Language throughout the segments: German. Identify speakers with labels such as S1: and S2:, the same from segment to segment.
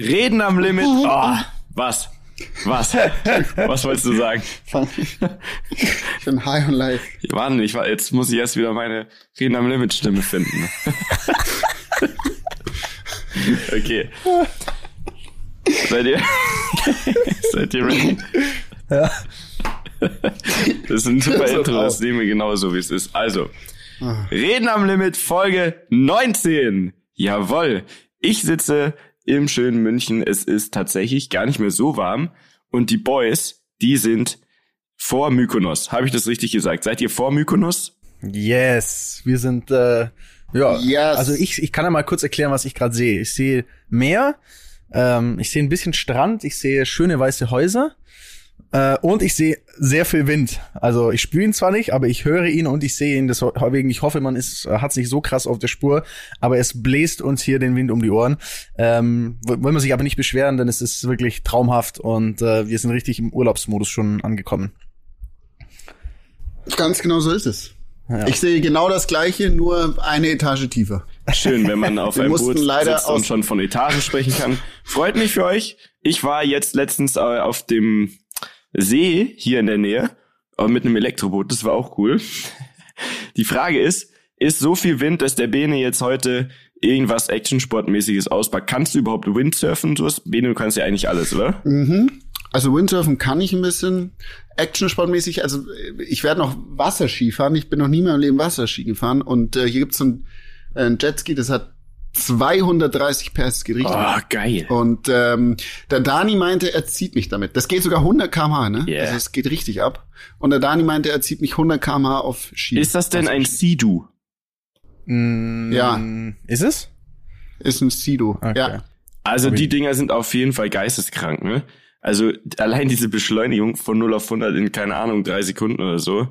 S1: Reden am Limit. Oh, was? Was? Was wolltest du sagen?
S2: Ich bin high on life.
S1: Warte, ich war, jetzt muss ich erst wieder meine Reden am Limit Stimme finden. okay. Seid ihr, seid ihr ready?
S3: Ja.
S1: Das ist ein super Intro, das nehmen wir genauso, wie es ist. Also, Reden am Limit, Folge 19. Jawoll. Ich sitze im schönen München. Es ist tatsächlich gar nicht mehr so warm. Und die Boys, die sind vor Mykonos. Habe ich das richtig gesagt? Seid ihr vor Mykonos?
S3: Yes, wir sind äh, ja.
S2: Yes.
S3: Also ich, ich kann ja mal kurz erklären, was ich gerade sehe. Ich sehe Meer, ähm, ich sehe ein bisschen Strand, ich sehe schöne weiße Häuser äh, und ich sehe sehr viel Wind. Also ich spüre ihn zwar nicht, aber ich höre ihn und ich sehe ihn. Deswegen ich hoffe, man ist hat sich so krass auf der Spur, aber es bläst uns hier den Wind um die Ohren. Ähm, wollen wir sich aber nicht beschweren, denn es ist wirklich traumhaft und äh, wir sind richtig im Urlaubsmodus schon angekommen.
S2: Ganz genau so ist es.
S3: Ja.
S2: Ich sehe genau das gleiche, nur eine Etage tiefer.
S1: Schön, wenn man auf einem Boot
S2: leider
S1: sitzt und schon von Etagen sprechen kann. Freut mich für euch. Ich war jetzt letztens äh, auf dem See hier in der Nähe äh, mit einem Elektroboot. Das war auch cool. Die Frage ist, ist so viel Wind, dass der Bene jetzt heute irgendwas Actionsportmäßiges auspackt? Kannst du überhaupt Windsurfen? Du hast, Bene, du kannst ja eigentlich alles, oder?
S2: Mhm. Also Windsurfen kann ich ein bisschen. Actionsportmäßig, also ich werde noch Wasserski fahren. Ich bin noch nie mehr im Leben Wasserski gefahren. Und äh, hier gibt's so ein, äh, ein Jetski, das hat 230 PS geht richtig.
S1: Oh, geil.
S2: Und ähm, der Dani meinte, er zieht mich damit. Das geht sogar 100 km/h, ne?
S1: Yeah.
S2: Also es geht richtig ab. Und der Dani meinte, er zieht mich 100 km/h auf Ski.
S1: Ist das denn ein Sea-Do?
S3: Mm,
S2: Ja.
S3: Ist es?
S2: Ist ein Sido.
S3: Okay.
S2: Ja.
S1: Also die Dinger sind auf jeden Fall geisteskrank, ne? Also allein diese Beschleunigung von 0 auf 100 in, keine Ahnung, drei Sekunden oder so,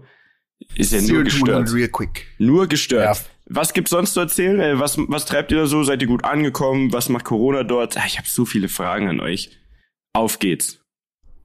S1: ist ja
S2: Zero
S1: nur
S2: to 100
S1: gestört.
S2: real quick.
S1: Nur gestört.
S3: Ja.
S1: Was gibt's sonst zu erzählen? Äh, Was, was treibt ihr da so? Seid ihr gut angekommen? Was macht Corona dort? Ah, Ich habe so viele Fragen an euch. Auf geht's.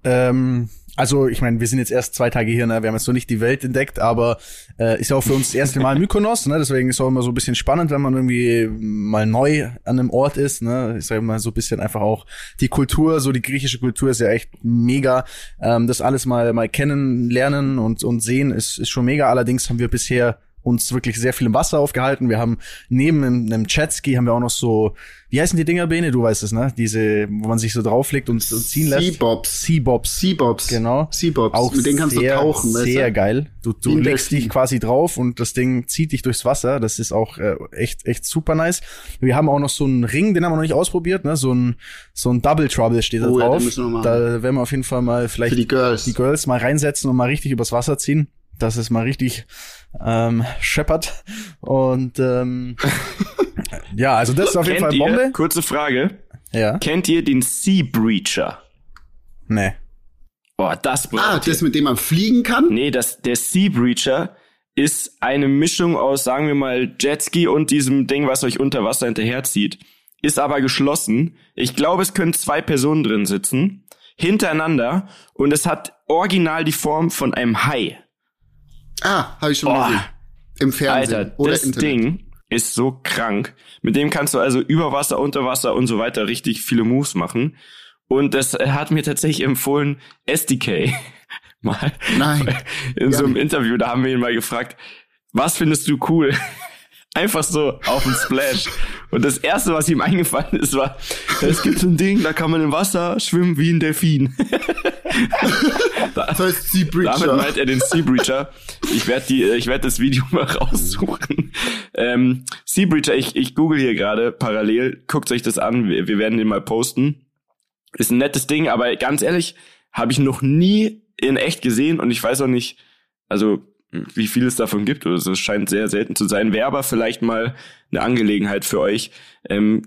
S3: Ähm, also ich meine, wir sind jetzt erst zwei Tage hier, ne? wir haben jetzt noch nicht die Welt entdeckt, aber äh, ist ja auch für uns das erste Mal Mykonos, ne? deswegen ist auch immer so ein bisschen spannend, wenn man irgendwie mal neu an einem Ort ist. Ne? Ich sage mal so ein bisschen einfach auch die Kultur, so die griechische Kultur ist ja echt mega. Ähm, das alles mal mal kennenlernen und und sehen ist ist schon mega. Allerdings haben wir bisher uns wirklich sehr viel im Wasser aufgehalten. Wir haben neben einem, Jetski haben wir auch noch so, wie heißen die Dinger, Bene? Du weißt es, ne? Diese, wo man sich so drauflegt und, und ziehen lässt.
S2: Seabobs.
S3: Seabobs.
S2: Seabobs.
S3: Genau.
S2: Seabobs.
S3: Auch
S2: Mit denen kannst
S3: sehr,
S2: du tauchen.
S3: Sehr geil. Du, du legst dich quasi drauf und das Ding zieht dich durchs Wasser. Das ist auch äh, echt, echt super nice. Wir haben auch noch so einen Ring, den haben wir noch nicht ausprobiert, ne? So ein, so ein Double Trouble steht da
S2: Oh ja, den
S3: drauf.
S2: müssen wir
S3: da werden wir auf jeden Fall mal vielleicht
S2: die Girls.
S3: die Girls mal reinsetzen und mal richtig übers Wasser ziehen, dass es mal richtig ähm, scheppert. Und ähm, ja, also das ist auf jeden Fall
S1: Kennt
S3: Bombe.
S1: ihr, kurze Frage,
S3: Ja.
S1: kennt ihr den Sea Breacher?
S3: Nee.
S1: Boah, das
S2: Ah,
S1: ihr.
S2: das, mit dem man fliegen kann?
S1: Nee, das, der Sea Breacher ist eine Mischung aus, sagen wir mal, Jetski und diesem Ding, was euch unter Wasser hinterherzieht. Ist aber geschlossen. Ich glaube, es können zwei Personen drin sitzen. Hintereinander. Und es hat original die Form von einem Hai.
S2: Ah, habe ich schon
S1: Oh.
S2: gesehen. Im Fernsehen.
S1: Alter,
S2: oder
S1: das
S2: Internet.
S1: Ding ist so krank. Mit dem kannst du also über Wasser, unter Wasser und so weiter richtig viele Moves machen. Und das hat mir tatsächlich empfohlen, SDK. Mal.
S2: Nein.
S1: In so
S2: Ja.
S1: einem Interview, da haben wir ihn mal gefragt, was findest du cool? Einfach so auf dem Splash. Und das erste, was ihm eingefallen ist, war, es gibt so ein Ding, da kann man im Wasser schwimmen wie ein Delfin.
S2: Das heißt Sea
S1: Damit
S2: Breacher.
S1: meint er den Sea Breacher. Ich werde die, ich werde das Video mal raussuchen. Ähm, sea Breacher, ich, ich google hier gerade parallel. Guckt euch das an. Wir, wir werden den mal posten. Ist ein nettes Ding, aber ganz ehrlich, habe ich noch nie in echt gesehen und ich weiß auch nicht, also wie viel es davon gibt. Also es scheint sehr selten zu sein. Wäre aber vielleicht mal eine Angelegenheit für euch. Ähm,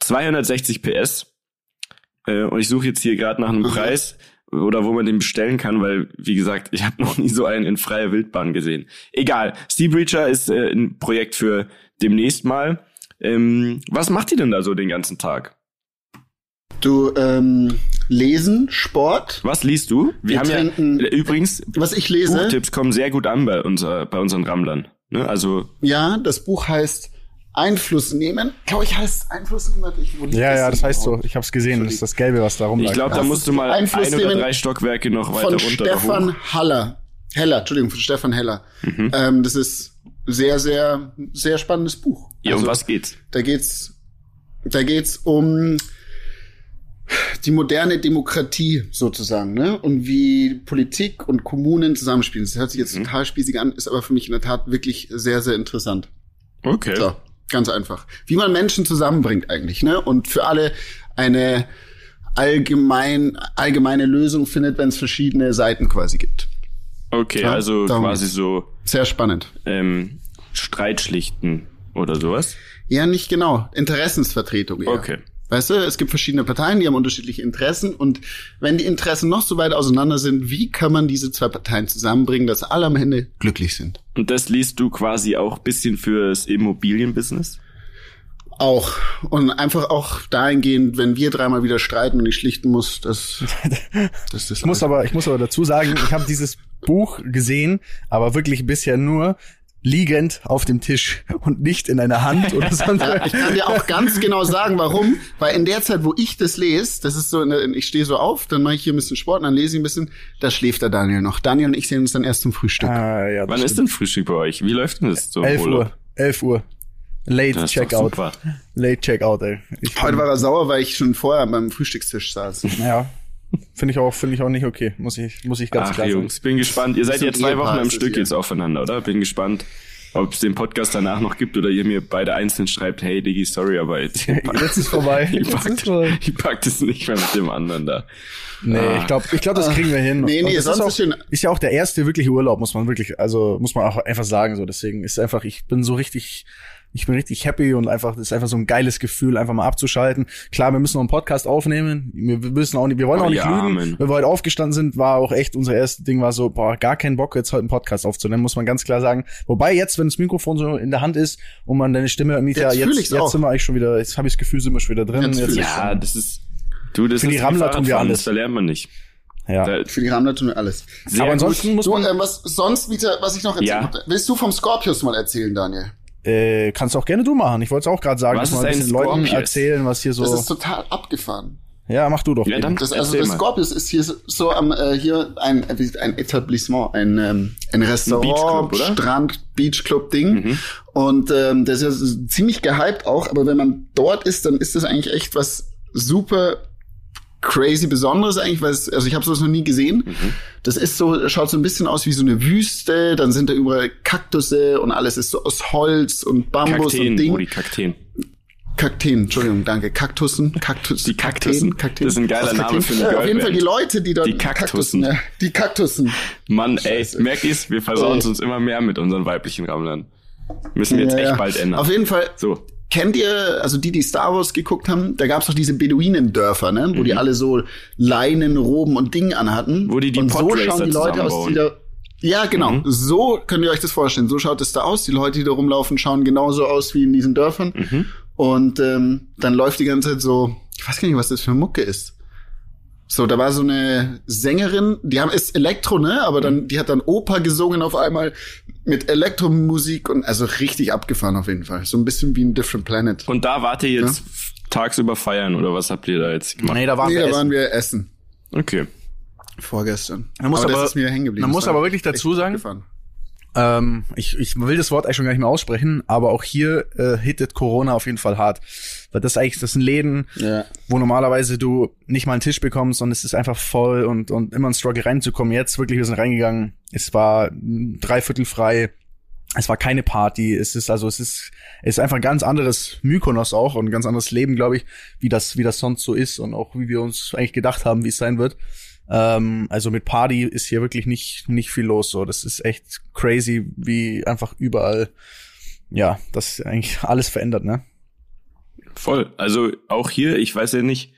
S1: 260 PS. Äh, und ich suche jetzt hier gerade nach einem. Preis oder wo man den bestellen kann, weil, wie gesagt, ich habe noch nie so einen in freier Wildbahn gesehen. Egal. Sea Breacher ist äh, ein Projekt für demnächst mal. Ähm, was macht ihr denn da so den ganzen Tag?
S2: Du, ähm, lesen, Sport.
S1: Was liest du? Wir,
S2: Wir
S1: haben
S2: trinken-
S1: ja übrigens
S2: Was ich lese,
S1: Buchtipps kommen sehr gut an bei, unser, bei unseren Rammlern. Ne? Also
S2: ja, das Buch heißt Einfluss nehmen. Glaube ich, heißt Einfluss nehmen. Ich,
S3: Ja, ja, das heißt so. Ich habe es gesehen. Das ist das Gelbe, was da rumlag.
S1: Ich glaube, da musst du mal ein
S2: Einfluss
S1: oder
S2: nehmen
S1: drei Stockwerke noch weiter
S2: von
S1: runter oder.
S2: Stefan Haller. Heller, Entschuldigung, von Stefan Heller.
S1: Mhm.
S2: Ähm, das ist sehr, sehr, sehr spannendes Buch.
S1: Ja, um
S2: Also,
S1: was geht's?
S2: Da geht's, da geht's um die moderne Demokratie sozusagen, ne? Und wie Politik und Kommunen zusammenspielen. Das hört sich
S1: Mhm.
S2: jetzt total spießig an, ist aber für mich in der Tat wirklich sehr, sehr interessant.
S1: Okay.
S2: So, ganz einfach. Wie man Menschen zusammenbringt eigentlich, ne? Und für alle eine allgemein, allgemeine Lösung findet, wenn es verschiedene Seiten quasi gibt.
S1: Okay,
S2: Ja,
S1: also
S2: darum
S1: quasi so
S2: Sehr spannend.
S1: ähm, Streitschlichten oder sowas.
S2: Ja, nicht genau. Interessensvertretung. Eher.
S1: Okay.
S2: Weißt du, es gibt verschiedene Parteien, die haben unterschiedliche Interessen und wenn die Interessen noch so weit auseinander sind, wie kann man diese zwei Parteien zusammenbringen, dass alle am Ende glücklich sind?
S1: Und das liest du quasi auch bisschen fürs Immobilienbusiness?
S2: Auch. Und einfach auch dahingehend, wenn wir dreimal wieder streiten und ich schlichten muss, das, das ist
S3: Ich muss aber, ich muss aber dazu sagen, ich habe dieses Buch gesehen, aber wirklich bisher nur liegend auf dem Tisch und nicht in einer Hand oder sonst
S2: Ja, ich kann dir auch ganz genau sagen, warum. Weil in der Zeit, wo ich das lese, das ist so, ich stehe so auf, dann mache ich hier ein bisschen Sport, dann lese ich ein bisschen, da schläft der Daniel noch. Daniel und ich sehen uns dann erst zum Frühstück.
S3: Ah, ja,
S1: Wann ist
S3: stimmt.
S1: denn Frühstück bei euch? Wie läuft denn das so? im
S3: 11
S1: Urlaub?
S3: Uhr. 11 Uhr. Late
S1: ist
S3: Checkout. Late Checkout, ey. Ich
S2: Heute war er sauer, weil ich schon vorher beim Frühstückstisch saß.
S3: Ja. Finde ich auch, finde ich auch nicht okay. Muss ich, muss ich ganz
S1: Ach
S3: klar sagen.
S1: Jungs, bin gespannt. Ihr seid ja zwei Wochen am Stück
S2: hier.
S1: jetzt aufeinander, oder? Bin gespannt, ob es den Podcast danach noch gibt oder ihr mir beide einzeln schreibt, hey Diggi, sorry, aber jetzt,
S3: Jetzt ist vorbei.
S1: ich,
S3: Jetzt
S1: pack,
S3: ist vorbei.
S1: ich pack das nicht mehr mit dem anderen da.
S3: Nee,
S1: Ah.
S3: ich glaube, ich glaub, das kriegen wir hin.
S2: Nee, nee,
S3: das
S2: sonst
S3: ist, auch,
S2: schön.
S3: ist ja auch der erste wirkliche Urlaub, muss man wirklich, also muss man auch einfach sagen so. Deswegen ist einfach, ich bin so richtig, ich bin richtig happy und einfach, das ist einfach so ein geiles Gefühl, einfach mal abzuschalten. Klar, wir müssen noch einen Podcast aufnehmen. Wir wissen auch nicht, wir wollen
S1: Oh
S3: auch nicht
S1: ja,
S3: lügen.
S1: Mann.
S3: Wenn wir heute aufgestanden sind, war auch echt unser erstes Ding war so, boah, gar keinen Bock jetzt heute einen Podcast aufzunehmen, muss man ganz klar sagen. Wobei jetzt, wenn das Mikrofon so in der Hand ist und man deine Stimme irgendwie, ja,
S2: Jetzt
S3: jetzt, jetzt sind wir eigentlich schon wieder, jetzt habe ich das Gefühl, sind wir schon wieder drin.
S2: Jetzt ich's.
S1: Ja, das ist, du, das
S3: Für
S1: ist
S3: die Rammler tun wir alles.
S1: Das verlernt man nicht.
S3: ja.
S1: Da,
S2: Für die Rammler tun wir alles.
S1: sehr
S3: Aber ansonsten
S1: gut.
S3: muss
S2: Du,
S3: man,
S2: ähm, was sonst wieder, was ich noch erzählen
S1: Ja.
S2: Willst du vom Scorpius mal erzählen, Daniel?
S3: Äh, kannst auch gerne du machen. Ich wollte es auch gerade sagen,
S1: Was
S3: dass mal ein
S1: ein
S3: bisschen Leuten
S1: Scorpius?
S3: erzählen, was hier so.
S2: Das ist total abgefahren.
S3: ja, mach du doch.
S1: Ja, dann-
S2: Das, also das. Scorpius ist hier so, so am äh, hier ein ein Etablissement, ein ähm, ein Restaurant,
S1: Beachclub, oder?
S2: Strand, Beachclub Ding.
S1: Mhm.
S2: Und ähm, das ist ja ziemlich gehypt auch, aber wenn man dort ist, dann ist das eigentlich echt was super crazy Besonderes eigentlich, weil es, also ich habe sowas noch nie gesehen.
S1: Mhm.
S2: Das ist so, schaut so ein bisschen aus wie so eine Wüste, dann sind da überall Kaktusse und alles ist so aus Holz und Bambus
S1: Kakteen,
S2: und Ding.
S1: Brudi, Kakteen.
S2: Kakteen, Entschuldigung, danke. Kaktussen, Kaktus.
S1: Die Kaktussen.
S2: Kakteen.
S1: Das ist ein geiler Name für eine
S2: Ja, Auf jeden Fall
S1: Girlband.
S2: die Leute, die dort
S1: Die Kaktussen.
S2: ja, die Kaktussen.
S1: Mann, ey, merkt ihr's? Wir versauen uns immer mehr mit unseren weiblichen Rammlern. Müssen wir jetzt
S2: Ja,
S1: echt
S2: ja.
S1: bald ändern.
S2: Auf jeden Fall.
S1: so.
S2: Kennt ihr, also die, die Star Wars geguckt haben, da gab's doch diese Beduinendörfer, ne, wo die alle so Leinen, Roben und Dingen anhatten.
S1: Mhm. Wo die die
S2: und so schauen die Leute aus, die da ja, genau.
S1: Mhm.
S2: So könnt ihr euch das vorstellen. So schaut es da aus. Die Leute, die da rumlaufen, schauen genauso aus wie in diesen Dörfern.
S1: Mhm.
S2: Und ähm, dann läuft die ganze Zeit so, ich weiß gar nicht, was das für Mucke ist. So, da war so eine Sängerin, die haben ist Elektro, ne? Aber dann, die hat dann Oper gesungen auf einmal mit Elektromusik und also richtig abgefahren auf jeden Fall. So ein bisschen wie ein Different Planet.
S1: Und da wart ihr jetzt tagsüber feiern oder was habt ihr da jetzt gemacht?
S3: Nee, da waren
S2: Nee,
S3: wir
S2: da
S3: essen.
S2: waren wir essen.
S1: Okay.
S2: Vorgestern.
S3: Man muss aber-
S2: das ist mir hängen geblieben.
S3: man muss aber wirklich dazu sagen-
S2: abgefahren.
S3: Ähm, ich, ich will das Wort eigentlich schon gar nicht mehr aussprechen, aber auch hier äh, hittet Corona auf jeden Fall hart. Weil das eigentlich, das sind Läden,
S2: Ja.
S3: wo normalerweise du nicht mal einen Tisch bekommst und es ist einfach voll und, und immer ein Struggle reinzukommen. Jetzt wirklich, wir sind reingegangen. Es war dreiviertel frei. Es war keine Party. Es ist also, es ist, es ist einfach ein ganz anderes Mykonos auch und ein ganz anderes Leben, glaube ich, wie das, wie das sonst so ist und auch wie wir uns eigentlich gedacht haben, wie es sein wird. Ähm, also mit Party ist hier wirklich nicht, nicht viel los. So, das ist echt crazy, wie einfach überall, ja, das eigentlich alles verändert, ne?
S1: Voll. Also auch hier, ich weiß ja nicht,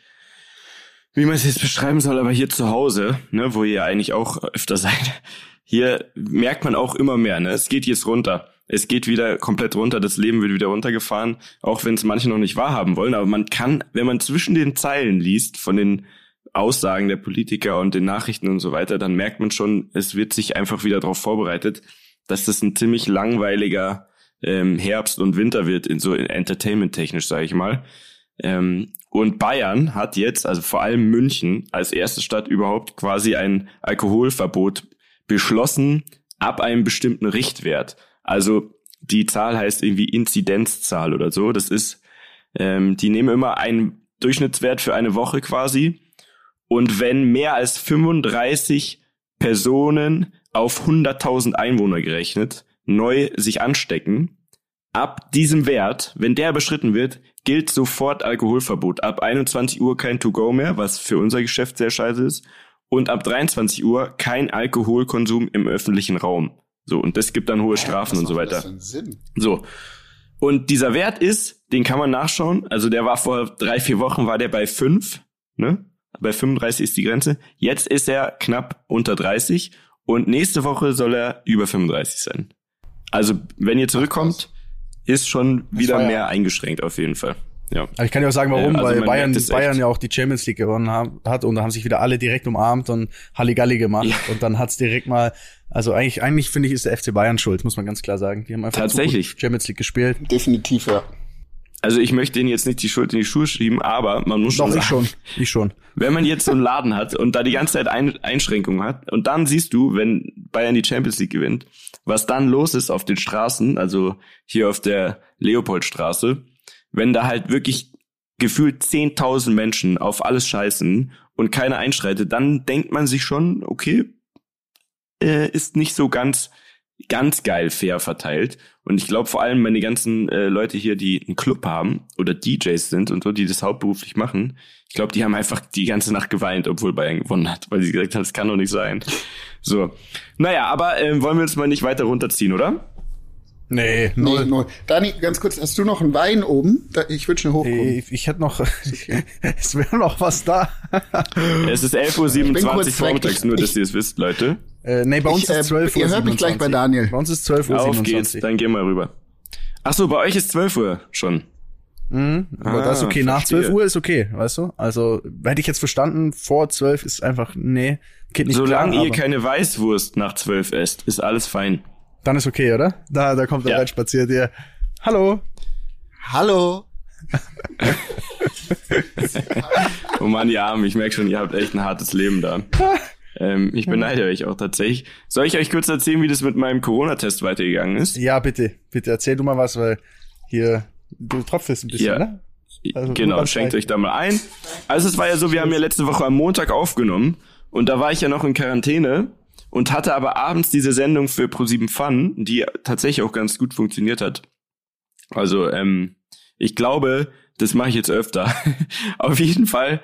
S1: wie man es jetzt beschreiben soll, aber hier zu Hause, ne, wo ihr eigentlich auch öfter seid, hier merkt man auch immer mehr, ne? Es geht jetzt runter. Es geht wieder komplett runter, das Leben wird wieder runtergefahren, auch wenn es manche noch nicht wahrhaben wollen, aber man kann, wenn man zwischen den Zeilen liest von den Aussagen der Politiker und den Nachrichten und so weiter, dann merkt man schon, es wird sich einfach wieder darauf vorbereitet, dass das ein ziemlich langweiliger ähm, Herbst und Winter wird, in so entertainment-technisch, sage ich mal. Ähm, und Bayern hat jetzt, also vor allem München, als erste Stadt überhaupt quasi ein Alkoholverbot beschlossen ab einem bestimmten Richtwert. Also die Zahl heißt irgendwie Inzidenzzahl oder so. Das ist, ähm, die nehmen immer einen Durchschnittswert für eine Woche quasi. Und wenn mehr als 35 Personen auf 100.000 Einwohner gerechnet neu sich anstecken, ab diesem Wert, wenn der überschritten wird, gilt sofort Alkoholverbot. Ab 21 Uhr kein To-Go mehr, was für unser Geschäft sehr scheiße ist. Und ab 23 Uhr kein Alkoholkonsum im öffentlichen Raum. So, und das gibt dann hohe Strafen und so weiter. So. Und dieser Wert ist, den kann man nachschauen. Also der war vor drei, vier Wochen, war der bei fünf, ne? Bei 35 ist die Grenze. Jetzt ist er knapp unter 30 und nächste Woche soll er über 35 sein. Also, wenn ihr zurückkommt, ist schon wieder mehr ja. eingeschränkt auf jeden Fall. Ja.
S3: Aber ich kann ja auch sagen, warum, also weil Bayern, Bayern ja auch die Champions League gewonnen haben, hat und da haben sich wieder alle direkt umarmt und Halligalli gemacht ja. und dann hat's direkt mal, also eigentlich, eigentlich finde ich, ist der FC Bayern schuld, muss man ganz klar sagen. Die haben einfach
S1: Tatsächlich.
S3: Champions League gespielt.
S2: Definitiv, ja.
S1: Also ich möchte denen jetzt nicht die Schuld in die Schuhe schieben, aber man muss
S3: Doch,
S1: schon
S3: sagen, ich schon, ich schon.
S1: Wenn man jetzt so einen Laden hat und da die ganze Zeit Ein Einschränkungen hat und dann siehst du, wenn Bayern die Champions League gewinnt, was dann los ist auf den Straßen, also hier auf der Leopoldstraße, wenn da halt wirklich gefühlt 10.000 Menschen auf alles scheißen und keiner einschreitet, dann denkt man sich schon, okay, äh, ist nicht so ganz ganz geil fair verteilt. Und ich glaube vor allem meine ganzen äh, Leute hier, die einen Club haben oder DJs sind und so, die das hauptberuflich machen, ich glaube, die haben einfach die ganze Nacht geweint, obwohl Bayern gewonnen hat, weil sie gesagt haben, das kann doch nicht sein. So. Naja, aber äh, wollen wir uns mal nicht weiter runterziehen, oder?
S3: Nee,
S2: null. Nee, null. Dani, ganz kurz, hast du noch einen Wein oben? Ich würde schnell hochkommen.
S3: Ich, ich hätte noch, es wäre noch was da.
S1: es ist 11.27 Uhr vormittags, nur dass ihr es wisst, Leute.
S3: Äh, nee, bei uns ich, ist 12
S2: äh, Uhr. Ihr hört mich gleich bei Daniel.
S3: Bei uns ist 12 Uhr.
S1: Auf 27. geht's, dann gehen wir rüber. Ach so, bei euch ist 12 Uhr schon.
S3: Mhm, aber ah, das ist okay. Verstehe. Nach 12 Uhr ist okay, weißt du? Also, hätte ich jetzt verstanden, vor 12 ist einfach, nee, geht nicht
S1: Solange
S3: klar,
S1: ihr keine Weißwurst nach 12 esst, ist alles fein.
S3: Dann ist okay, oder? Da, da kommt er ja. rein spaziert, hier. Hallo.
S2: Hallo.
S1: oh Mann, die Armen, ich merke schon, ihr habt echt ein hartes Leben da. Ähm, ich beneide euch auch tatsächlich. Soll ich euch kurz erzählen, wie das mit meinem Corona-Test weitergegangen ist?
S3: Ja, bitte. Bitte erzähl du mal was, weil hier, du tropfest ein bisschen, ja. ne?
S1: Also genau, schenkt euch da mal ein. Also es war ja so, wir haben ja letzte Woche am Montag aufgenommen und da war ich ja noch in Quarantäne und hatte aber abends diese Sendung für Pro7 Fun, die tatsächlich auch ganz gut funktioniert hat. Also ähm, ich glaube, das mache ich jetzt öfter. Auf jeden Fall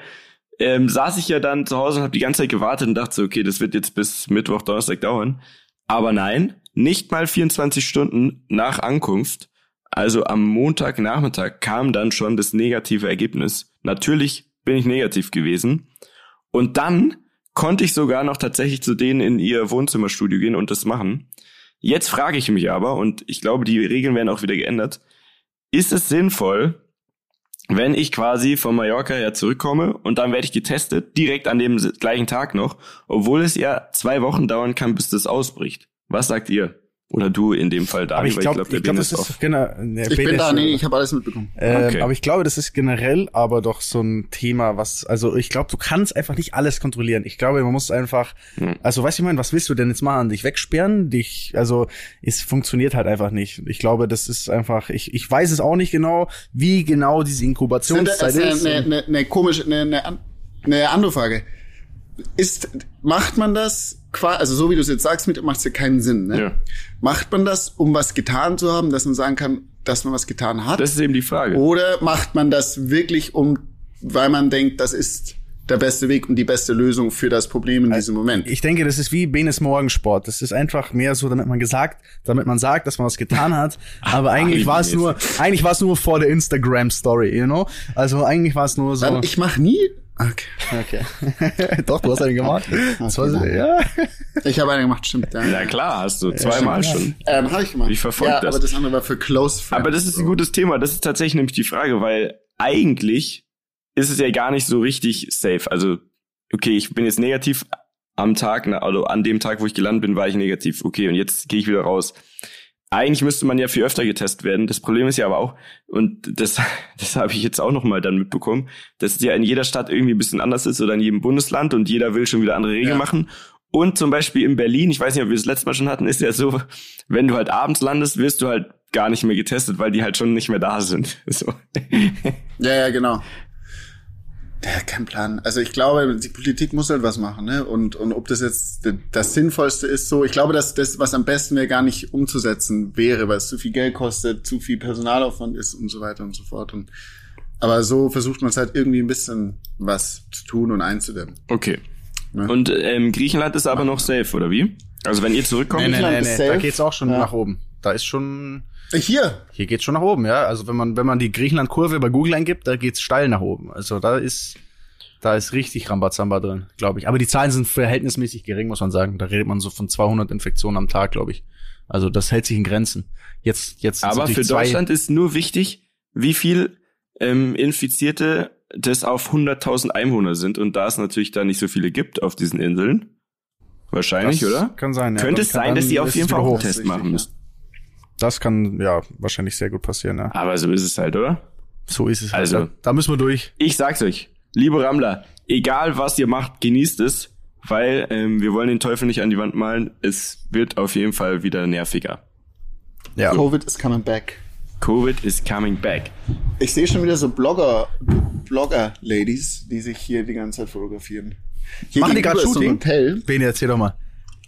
S1: ähm, saß ich ja dann zu Hause und habe die ganze Zeit gewartet und dachte so, okay, das wird jetzt bis Mittwoch, Donnerstag dauern. Aber nein, nicht mal 24 Stunden nach Ankunft, also am Montagnachmittag, kam dann schon das negative Ergebnis. Natürlich bin ich negativ gewesen. Und dann konnte ich sogar noch tatsächlich zu denen in ihr Wohnzimmerstudio gehen und das machen. Jetzt frage ich mich aber, und ich glaube, die Regeln werden auch wieder geändert, ist es sinnvoll, wenn ich quasi von Mallorca her zurückkomme und dann werde ich getestet, direkt an dem gleichen Tag noch, obwohl es ja zwei Wochen dauern kann, bis das ausbricht. Was sagt ihr? Oder du in dem Fall, Daniel,
S3: ich glaube, glaub, glaub, das ist genau,
S2: ne, ich bin da, nee, ich habe alles mitbekommen.
S3: Ähm, okay. Aber ich glaube, das ist generell aber doch so ein Thema, was, also ich glaube, du kannst einfach nicht alles kontrollieren. Ich glaube, man muss einfach, hm. also weißt du, ich meine, was willst du denn jetzt machen? Dich wegsperren? Dich, also es funktioniert halt einfach nicht. Ich glaube, das ist einfach, ich, ich weiß es auch nicht genau, wie genau diese Inkubationszeit
S2: Sind, ist. Eine, eine, eine komische, eine, eine, eine andere Frage. Ist, macht man das also so wie du es jetzt sagst, macht es ja keinen Sinn. Ne? Ja. Macht man das, um was getan zu haben, dass man sagen kann, dass man was getan hat?
S1: Das ist eben die Frage.
S2: Oder macht man das wirklich, um, weil man denkt, das ist der beste Weg und die beste Lösung für das Problem in diesem Moment.
S3: Ich denke, das ist wie Benes Morgensport. Das ist einfach mehr so, damit man gesagt, damit man sagt, dass man was getan hat. Aber eigentlich war es nur, eigentlich war es nur vor der Instagram Story, you know? Also eigentlich war es nur so.
S2: Ich mache nie
S3: Okay. Okay. Doch, du hast einen gemacht.
S2: Okay, ja. Ich habe einen gemacht, stimmt.
S1: Ja, ja klar, hast du zweimal ja, schon.
S2: Ähm, habe ich gemacht.
S1: Ich verfolge ja,
S2: das. Aber das andere war für Close
S1: Friends. Aber das ist ein gutes Thema. Das ist tatsächlich nämlich die Frage, weil eigentlich ist es ja gar nicht so richtig safe. Also, okay, ich bin jetzt negativ am Tag, also an dem Tag, wo ich gelandet bin, war ich negativ. Okay, und jetzt gehe ich wieder raus. Eigentlich müsste man ja viel öfter getestet werden. Das Problem ist ja aber auch, und das, das habe ich jetzt auch noch mal dann mitbekommen, dass es ja in jeder Stadt irgendwie ein bisschen anders ist oder in jedem Bundesland und jeder will schon wieder andere Regeln ja. machen. Und zum Beispiel in Berlin, ich weiß nicht, ob wir das letzte Mal schon hatten, ist ja so, wenn du halt abends landest, wirst du halt gar nicht mehr getestet, weil die halt schon nicht mehr da sind. So.
S2: Ja, ja, genau. Ja, kein Plan. Also ich glaube, die Politik muss halt was machen, ne? Und, und ob das jetzt das Sinnvollste ist, so, ich glaube, dass das, was am besten wäre, gar nicht umzusetzen wäre, weil es zu viel Geld kostet, zu viel Personalaufwand ist und so weiter und so fort. Und, aber so versucht man es halt irgendwie ein bisschen was zu tun und einzudämmen.
S1: Okay. Ne? Und ähm, Griechenland ist aber noch safe, oder wie? Also wenn ihr zurückkommt,
S3: nee, nee, nee, nee. da geht's auch schon ja. nach oben. Da ist schon
S2: hier.
S3: Hier geht's schon nach oben, ja. Also wenn man wenn man die Griechenland-Kurve bei Google eingibt, da geht's steil nach oben. Also da ist da ist richtig Rambazamba drin, glaube ich. Aber die Zahlen sind verhältnismäßig gering, muss man sagen. Da redet man so von 200 Infektionen am Tag, glaube ich. Also das hält sich in Grenzen. Jetzt jetzt.
S1: Aber für Deutschland ist nur wichtig, wie viel ähm, Infizierte das auf 100.000 Einwohner sind und da es natürlich da nicht so viele gibt auf diesen Inseln. Wahrscheinlich,
S3: das
S1: oder?
S3: Kann sein,
S1: ja. Könnte es sein, dass die auf jeden Fall auch einen Test machen müssen.
S3: Das kann ja wahrscheinlich sehr gut passieren, ja.
S1: Aber so ist es halt, oder?
S3: So ist es
S1: halt. Also,
S3: da, da müssen wir durch.
S1: Ich sag's euch, liebe Rammler, egal was ihr macht, genießt es, weil ähm, wir wollen den Teufel nicht an die Wand malen. Es wird auf jeden Fall wieder nerviger.
S2: Ja. Covid is coming back.
S1: Covid is coming back.
S2: Ich sehe schon wieder so Blogger, Blogger-Ladies, die sich hier die ganze Zeit fotografieren.
S3: Hier Machen die gerade Shooting? So Hotel. Bene, erzähl doch mal.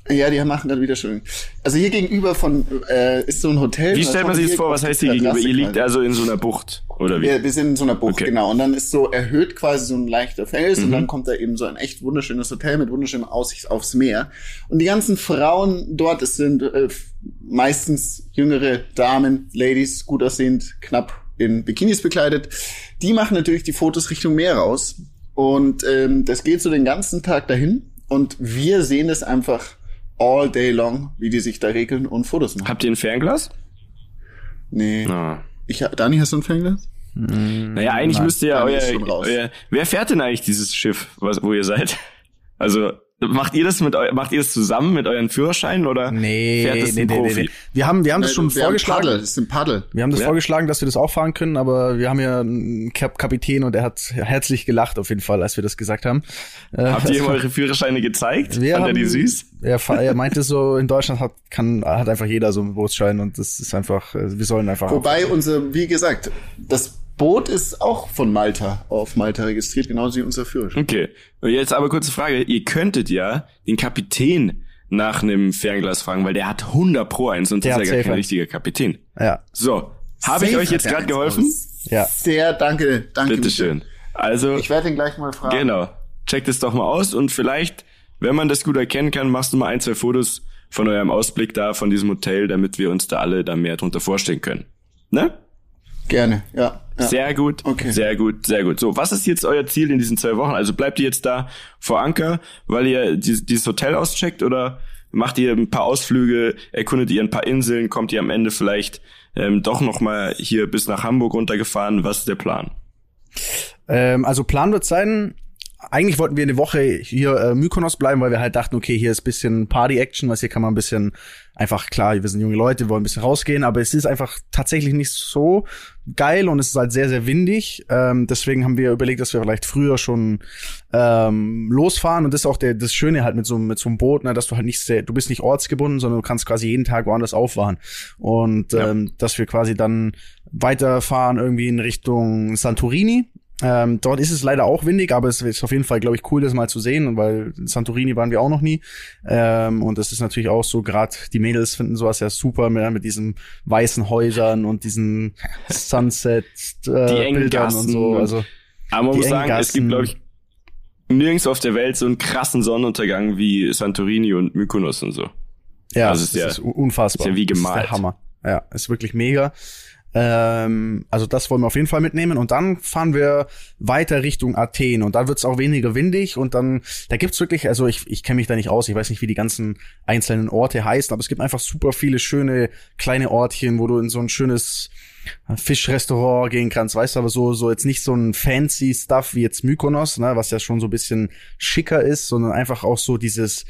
S2: Ja, die machen dann wieder schön. Also hier gegenüber von äh, ist so ein Hotel.
S1: Wie stellt man sich das vor? Was heißt hier gegenüber? Ihr liegt also in so einer Bucht oder wie?
S2: Wir, wir sind in so einer Bucht, okay. genau. Und dann ist so erhöht quasi so ein leichter Fels mhm. und dann kommt da eben so ein echt wunderschönes Hotel mit wunderschöner Aussicht aufs Meer. Und die ganzen Frauen dort, es sind äh, meistens jüngere Damen, Ladies, gut aussehend, knapp in Bikinis bekleidet. Die machen natürlich die Fotos Richtung Meer raus. Und ähm, das geht so den ganzen Tag dahin. Und wir sehen es einfach all day long, wie die sich da regeln und Fotos machen.
S1: Habt ihr ein Fernglas?
S2: Nee. Ah. Ich, Dani, hast du ein Fernglas?
S1: Hm, naja, eigentlich Nein, müsste ja euer, euer, wer fährt denn eigentlich dieses Schiff, was, wo ihr seid? Also, Macht ihr das mit macht ihr das zusammen mit euren Führerscheinen oder
S3: nee, fährt das nee, ein nee, Profi? Nee, nee. Wir haben wir haben das schon wir vorgeschlagen.
S2: Haben das ist ein Paddel.
S3: Wir haben das ja. vorgeschlagen, dass wir das auch fahren können, aber wir haben ja einen Kap Kapitän und er hat herzlich gelacht auf jeden Fall, als wir das gesagt haben.
S1: Äh, Habt ihr ihm eure Führerscheine gezeigt?
S3: Wir Fand haben, er die süß? Er, er meinte so, in Deutschland hat kann hat einfach jeder so einen Bootsschein und das ist einfach, äh, wir sollen einfach.
S2: Wobei unser, wie gesagt, das Boot ist auch von Malta auf Malta registriert, genauso wie unser Führerschein.
S1: Okay. Und jetzt aber kurze Frage. Ihr könntet ja den Kapitän nach einem Fernglas fragen, weil der hat 100 Pro eins und der ist ja gar kein richtiger Kapitän.
S3: Ja.
S1: So. Habe ich euch jetzt gerade geholfen?
S2: Ja. Sehr danke, danke.
S1: Bitteschön. Also.
S2: Ich werde ihn gleich mal fragen.
S1: Genau. Checkt es doch mal aus und vielleicht, wenn man das gut erkennen kann, machst du mal ein, zwei Fotos von eurem Ausblick da, von diesem Hotel, damit wir uns da alle da mehr drunter vorstellen können. Ne?
S2: Gerne, ja. ja.
S1: Sehr gut, okay. sehr gut, sehr gut. So, was ist jetzt euer Ziel in diesen zwei Wochen? Also bleibt ihr jetzt da vor Anker, weil ihr dieses Hotel auscheckt oder macht ihr ein paar Ausflüge, erkundet ihr ein paar Inseln, kommt ihr am Ende vielleicht ähm, doch noch mal hier bis nach Hamburg runtergefahren? Was ist der Plan?
S3: Ähm, also Plan wird sein, eigentlich wollten wir eine Woche hier äh, Mykonos bleiben, weil wir halt dachten, okay, hier ist bisschen Party-Action, was hier kann man ein bisschen einfach, klar, wir sind junge Leute, wir wollen ein bisschen rausgehen, aber es ist einfach tatsächlich nicht so geil und es ist halt sehr, sehr windig. Ähm, deswegen haben wir überlegt, dass wir vielleicht früher schon ähm, losfahren und das ist auch der, das Schöne halt mit so, mit so einem Boot, ne, dass du halt nicht sehr, du bist nicht ortsgebunden, sondern du kannst quasi jeden Tag woanders aufwachen. Und ja. ähm, dass wir quasi dann weiterfahren irgendwie in Richtung Santorini ähm, dort ist es leider auch windig, aber es ist auf jeden Fall, glaube ich, cool, das mal zu sehen, weil in Santorini waren wir auch noch nie. Ähm, und das ist natürlich auch so, gerade die Mädels finden sowas ja super mit, mit diesen weißen Häusern und diesen Sunset äh, und so. Also,
S1: aber man muss sagen, Gassen. es gibt, glaube ich, nirgends auf der Welt so einen krassen Sonnenuntergang wie Santorini und Mykonos und so.
S3: Ja, also das ist, ja, ist unfassbar.
S1: Ist ja wie gemalt. Das ist
S3: der Hammer. Ja, ist wirklich mega. Ähm, also das wollen wir auf jeden Fall mitnehmen. Und dann fahren wir weiter Richtung Athen. Und da wird es auch weniger windig. Und dann, da gibt's wirklich, also ich, ich kenne mich da nicht aus, ich weiß nicht, wie die ganzen einzelnen Orte heißen, aber es gibt einfach super viele schöne kleine Ortchen, wo du in so ein schönes Fischrestaurant gehen kannst, weißt du, aber so, so jetzt nicht so ein fancy Stuff wie jetzt Mykonos, ne, was ja schon so ein bisschen schicker ist, sondern einfach auch so dieses,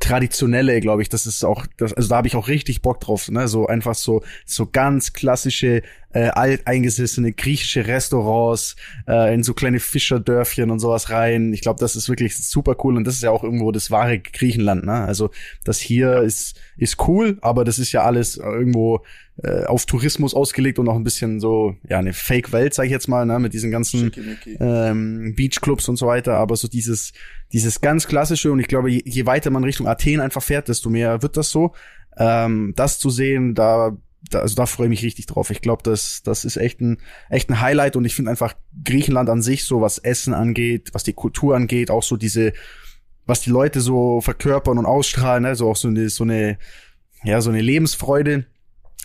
S3: traditionelle, glaube ich, das ist auch, das, also da habe ich auch richtig Bock drauf, ne? So einfach so so ganz klassische äh, alteingesessene griechische Restaurants äh, in so kleine Fischerdörfchen und sowas rein. Ich glaube, das ist wirklich super cool und das ist ja auch irgendwo das wahre Griechenland, ne? Also das hier ist ist cool, aber das ist ja alles irgendwo äh, auf Tourismus ausgelegt und auch ein bisschen so ja eine Fake-Welt, sag ich jetzt mal, ne? Mit diesen ganzen ähm, Beachclubs und so weiter. Aber so dieses dieses ganz klassische und ich glaube, je, je weiter man Richtung Athen einfach fährt, desto mehr wird das so. Ähm, das zu sehen, da da, also da freue ich mich richtig drauf. Ich glaube, das, das ist echt ein, echt ein Highlight und ich finde einfach Griechenland an sich, so was Essen angeht, was die Kultur angeht, auch so diese, was die Leute so verkörpern und ausstrahlen, also auch so eine, so eine, ja, so eine Lebensfreude.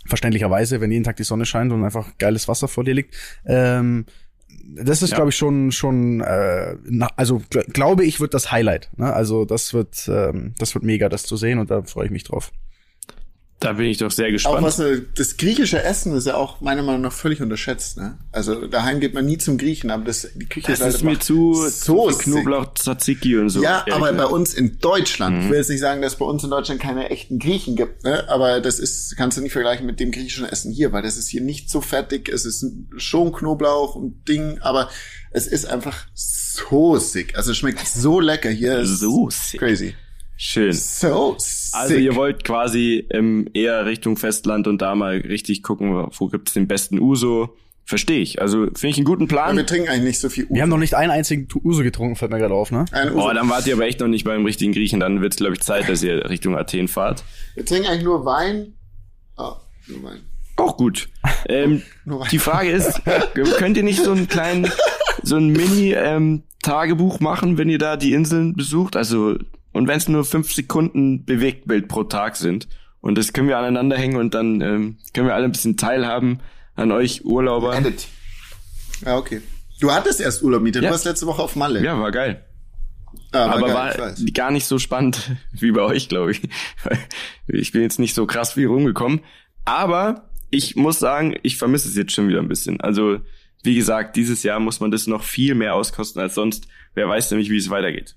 S3: Verständlicherweise, wenn jeden Tag die Sonne scheint und einfach geiles Wasser vor dir liegt. Ähm, das ist, ja. glaube ich, schon, schon, äh, na, also gl glaube ich, wird das Highlight. Ne? Also das wird, ähm, das wird mega, das zu sehen und da freue ich mich drauf.
S1: Da bin ich doch sehr gespannt.
S2: Auch was, äh, das griechische Essen ist ja auch meiner Meinung nach völlig unterschätzt. Ne? Also daheim geht man nie zum Griechen, aber das, die Küche
S1: das
S2: ist, halt
S1: ist mir zu so Knoblauch, Tzatziki und so.
S2: Ja, aber bei uns in Deutschland, mhm. ich will jetzt nicht sagen, dass es bei uns in Deutschland keine echten Griechen gibt, ne? aber das ist, kannst du nicht vergleichen mit dem griechischen Essen hier, weil das ist hier nicht so fettig, es ist schon Knoblauch und Ding, aber es ist einfach so sick. Also es schmeckt so lecker hier.
S1: So sick.
S2: Crazy.
S1: Schön.
S2: So sick.
S1: Also ihr wollt quasi ähm, eher Richtung Festland und da mal richtig gucken, wo gibt's den besten Uso. Verstehe ich. Also finde ich einen guten Plan.
S2: Ja, wir trinken eigentlich nicht so viel
S3: Uso. Wir haben noch nicht einen einzigen Uso getrunken, fällt mir gerade auf, ne?
S1: Ein Uso. Oh, dann wart ihr aber echt noch nicht beim richtigen Griechen. Dann wird's glaube ich Zeit, dass ihr Richtung Athen fahrt.
S2: Wir trinken eigentlich nur Wein. Oh, nur Wein.
S1: Auch gut. Ähm, die Frage ist, könnt ihr nicht so einen kleinen, so ein Mini-Tagebuch ähm, machen, wenn ihr da die Inseln besucht? Also und wenn es nur fünf Sekunden Bewegtbild pro Tag sind. Und das können wir aneinander hängen und dann ähm, können wir alle ein bisschen teilhaben an euch Urlauber.
S2: Edit. Ja, okay. Du hattest erst Urlaub mietet. Ja. Du warst letzte Woche auf Malle.
S1: Ja, war geil. Ah, war Aber geil, war gar nicht so spannend wie bei euch, glaube ich. Ich bin jetzt nicht so krass wie rumgekommen. Aber ich muss sagen, ich vermisse es jetzt schon wieder ein bisschen. Also, wie gesagt, dieses Jahr muss man das noch viel mehr auskosten als sonst. Wer weiß nämlich, wie es weitergeht.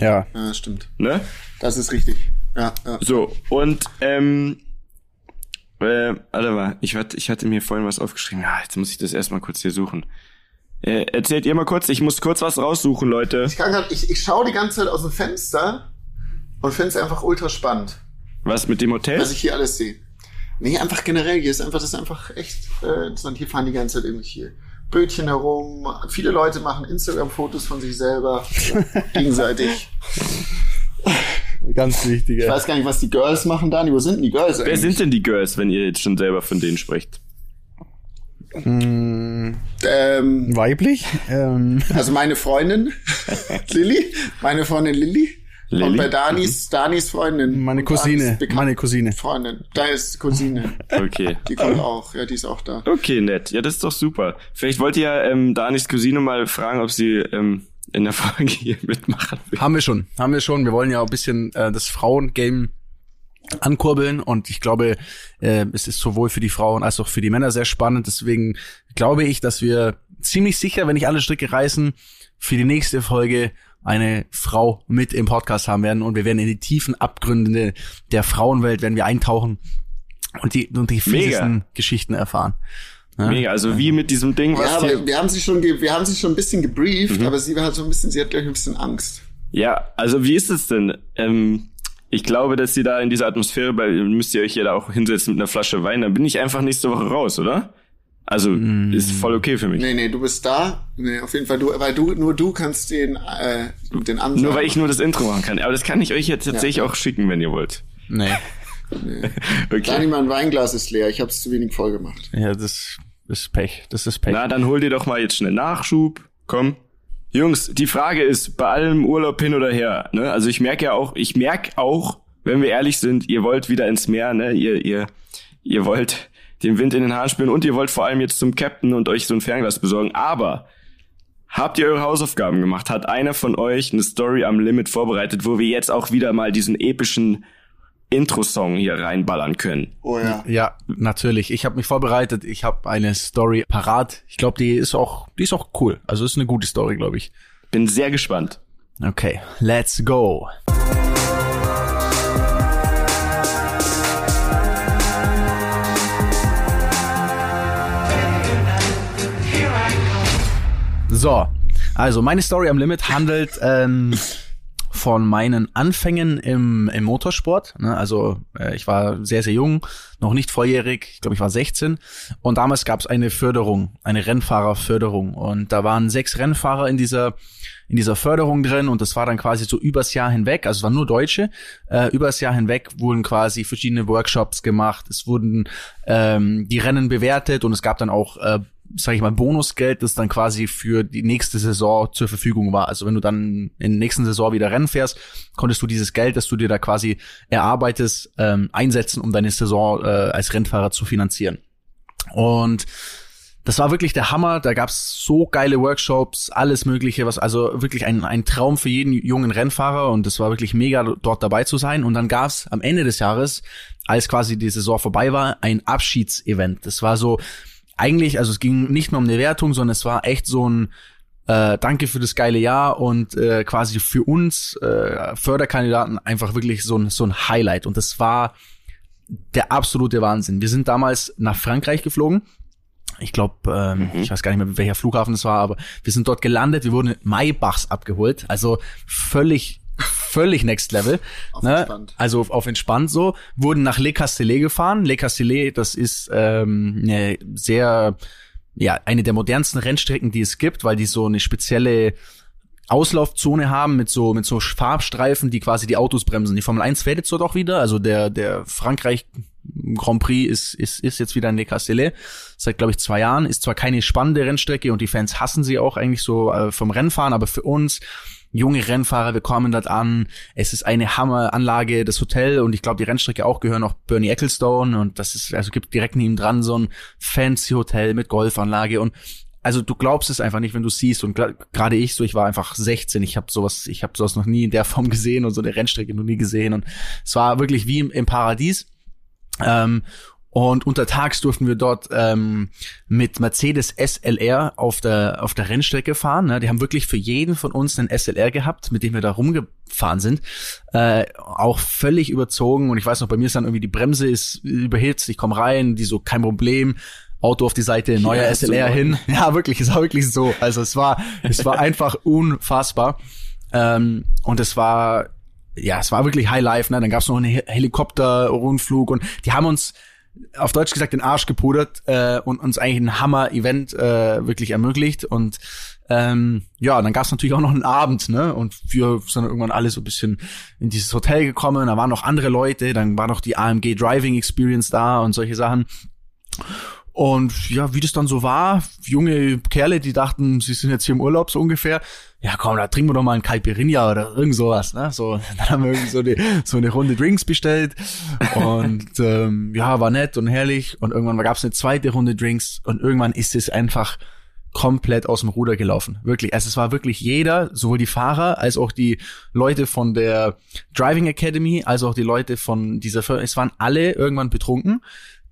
S3: Ja.
S2: Ja, stimmt.
S1: Ne?
S2: Das ist richtig. Ja, ja.
S1: So, und ähm, äh, warte mal, ich hatte, ich hatte mir vorhin was aufgeschrieben. Ja, jetzt muss ich das erstmal kurz hier suchen. Äh, erzählt ihr mal kurz, ich muss kurz was raussuchen, Leute.
S2: Ich kann grad, ich, ich schaue die ganze Zeit aus dem Fenster und finde es einfach ultra spannend.
S1: Was mit dem Hotel?
S2: Was ich hier alles sehe. Nee, einfach generell, hier ist einfach, das ist einfach echt äh, interessant. Hier fahren die ganze Zeit irgendwie hier Bötchen herum. Viele Leute machen Instagram-Fotos von sich selber gegenseitig.
S3: Ganz wichtig.
S2: Ich weiß gar nicht, was die Girls machen, Dani. Wo sind denn die Girls
S1: eigentlich? Wer sind denn die Girls, wenn ihr jetzt schon selber von denen sprecht?
S3: Mm, ähm, Weiblich?
S2: Ähm. Also meine Freundin Lilly, meine Freundin Lilly. Lilly? Und bei Danis, mhm. Danis Freundin.
S3: Meine Cousine. Meine Cousine.
S2: Freundin. Da ist Cousine.
S1: Okay.
S2: Die kommt auch. Ja, die ist auch da.
S1: Okay, nett. Ja, das ist doch super. Vielleicht wollt ihr ähm, Danis Cousine mal fragen, ob sie ähm, in der Folge hier mitmachen
S3: will. Haben wir schon. Haben wir schon. Wir wollen ja auch ein bisschen äh, das Frauengame ankurbeln und ich glaube, äh, es ist sowohl für die Frauen als auch für die Männer sehr spannend. Deswegen glaube ich, dass wir ziemlich sicher, wenn nicht alle Stricke reißen, für die nächste Folge eine Frau mit im Podcast haben werden und wir werden in die tiefen Abgründe der Frauenwelt werden wir eintauchen und die und die fiesesten Geschichten erfahren.
S1: Ja? Mega, also wie mit diesem Ding,
S2: was ja, aber wir haben sie schon wir haben sie schon ein bisschen gebrieft, mhm. aber sie war halt so ein bisschen sie hat glaube ich ein bisschen Angst.
S1: Ja, also wie ist es denn? Ähm, ich glaube, dass sie da in dieser Atmosphäre, weil müsst ihr euch ja da auch hinsetzen mit einer Flasche Wein, dann bin ich einfach nächste Woche raus, oder? Also mm. ist voll okay für mich.
S2: Nee, nee, du bist da. Nee, auf jeden Fall du, weil du nur du kannst den äh, den Ansagen.
S1: Nur weil ich nur das Intro machen kann. Aber das kann ich euch jetzt tatsächlich ja. auch schicken, wenn ihr wollt.
S3: Nee.
S2: nee. okay. Dani, mein Weinglas ist leer. Ich habe es zu wenig voll gemacht.
S3: Ja, das, das ist Pech. Das ist Pech.
S1: Na, dann hol dir doch mal jetzt schnell Nachschub. Komm. Jungs, die Frage ist, bei allem Urlaub hin oder her, ne? Also ich merke ja auch, ich merke auch, wenn wir ehrlich sind, ihr wollt wieder ins Meer, ne? Ihr, ihr, ihr wollt den Wind in den Haaren spüren und ihr wollt vor allem jetzt zum Captain und euch so ein Fernglas besorgen. Aber habt ihr eure Hausaufgaben gemacht? Hat einer von euch eine Story am Limit vorbereitet, wo wir jetzt auch wieder mal diesen epischen Intro-Song hier reinballern können?
S2: Oh ja.
S3: Ja, natürlich. Ich habe mich vorbereitet. Ich habe eine Story parat. Ich glaube, die ist auch, die ist auch cool. Also ist eine gute Story, glaube ich.
S1: Bin sehr gespannt.
S3: Okay, let's go. So, also meine Story am Limit handelt ähm, von meinen Anfängen im, im Motorsport. Ne? Also äh, ich war sehr, sehr jung, noch nicht volljährig, ich glaube, ich war 16. Und damals gab es eine Förderung, eine Rennfahrerförderung. Und da waren sechs Rennfahrer in dieser in dieser Förderung drin und das war dann quasi so übers Jahr hinweg, also es waren nur Deutsche, äh, übers Jahr hinweg wurden quasi verschiedene Workshops gemacht, es wurden ähm, die Rennen bewertet und es gab dann auch äh, sage ich mal, Bonusgeld, das dann quasi für die nächste Saison zur Verfügung war. Also wenn du dann in der nächsten Saison wieder Rennen fährst, konntest du dieses Geld, das du dir da quasi erarbeitest, ähm, einsetzen, um deine Saison äh, als Rennfahrer zu finanzieren. Und das war wirklich der Hammer. Da gab's so geile Workshops, alles Mögliche, was also wirklich ein, ein Traum für jeden jungen Rennfahrer und es war wirklich mega, dort dabei zu sein. Und dann gab's am Ende des Jahres, als quasi die Saison vorbei war, ein Abschiedsevent. Das war so, eigentlich, also es ging nicht mehr um eine Wertung, sondern es war echt so ein äh, Danke für das geile Jahr und äh, quasi für uns äh, Förderkandidaten einfach wirklich so ein, so ein Highlight. Und das war der absolute Wahnsinn. Wir sind damals nach Frankreich geflogen. Ich glaube, ähm, mhm. ich weiß gar nicht mehr, welcher Flughafen es war, aber wir sind dort gelandet. Wir wurden in Maybachs abgeholt, also völlig völlig next level. Auf ne? entspannt. Also auf, auf entspannt so. Wurden nach Le Castellet gefahren. Le Castellet, das ist ähm, eine sehr, ja, eine der modernsten Rennstrecken, die es gibt, weil die so eine spezielle Auslaufzone haben mit so mit so Farbstreifen, die quasi die Autos bremsen. Die Formel 1 fährt jetzt dort auch wieder, also der der Frankreich Grand Prix ist ist ist jetzt wieder in Le Castellet seit glaube ich zwei Jahren. Ist zwar keine spannende Rennstrecke und die Fans hassen sie auch eigentlich so äh, vom Rennfahren, aber für uns junge Rennfahrer, wir kommen dort an. Es ist eine Hammeranlage, das Hotel und ich glaube, die Rennstrecke auch gehören auch Bernie Ecclestone und das ist, also gibt direkt neben dran so ein fancy Hotel mit Golfanlage und also du glaubst es einfach nicht, wenn du siehst und gerade ich so, ich war einfach 16, ich habe sowas, ich habe sowas noch nie in der Form gesehen und so eine Rennstrecke noch nie gesehen und es war wirklich wie im, im Paradies. Ähm, und untertags durften wir dort ähm, mit Mercedes SLR auf der auf der Rennstrecke fahren. Ne? Die haben wirklich für jeden von uns einen SLR gehabt, mit dem wir da rumgefahren sind. Äh, auch völlig überzogen. Und ich weiß noch, bei mir ist dann irgendwie die Bremse ist überhitzt. Ich komme rein, die so kein Problem. Auto auf die Seite, neuer ja, SLR hin. Ja, wirklich, es war wirklich so. Also es war, es war einfach unfassbar. Ähm, und es war, ja, es war wirklich High Life. Ne? Dann gab es noch einen Helikopter-Rundflug und die haben uns auf Deutsch gesagt den Arsch gepudert äh, und uns eigentlich ein Hammer-Event äh, wirklich ermöglicht. Und ähm, ja, dann gab es natürlich auch noch einen Abend, ne? Und wir sind irgendwann alle so ein bisschen in dieses Hotel gekommen. Da waren noch andere Leute, dann war noch die AMG Driving Experience da und solche Sachen. Und ja, wie das dann so war, junge Kerle, die dachten, sie sind jetzt hier im Urlaub so ungefähr. Ja, komm, da trinken wir doch mal ein Caipirinha oder irgend sowas, ne? So, dann haben wir irgendwie so, eine, so eine Runde Drinks bestellt und ähm, ja, war nett und herrlich. Und irgendwann gab es eine zweite Runde Drinks und irgendwann ist es einfach komplett aus dem Ruder gelaufen. Wirklich. Also es war wirklich jeder, sowohl die Fahrer als auch die Leute von der Driving Academy, als auch die Leute von dieser Firma. Es waren alle irgendwann betrunken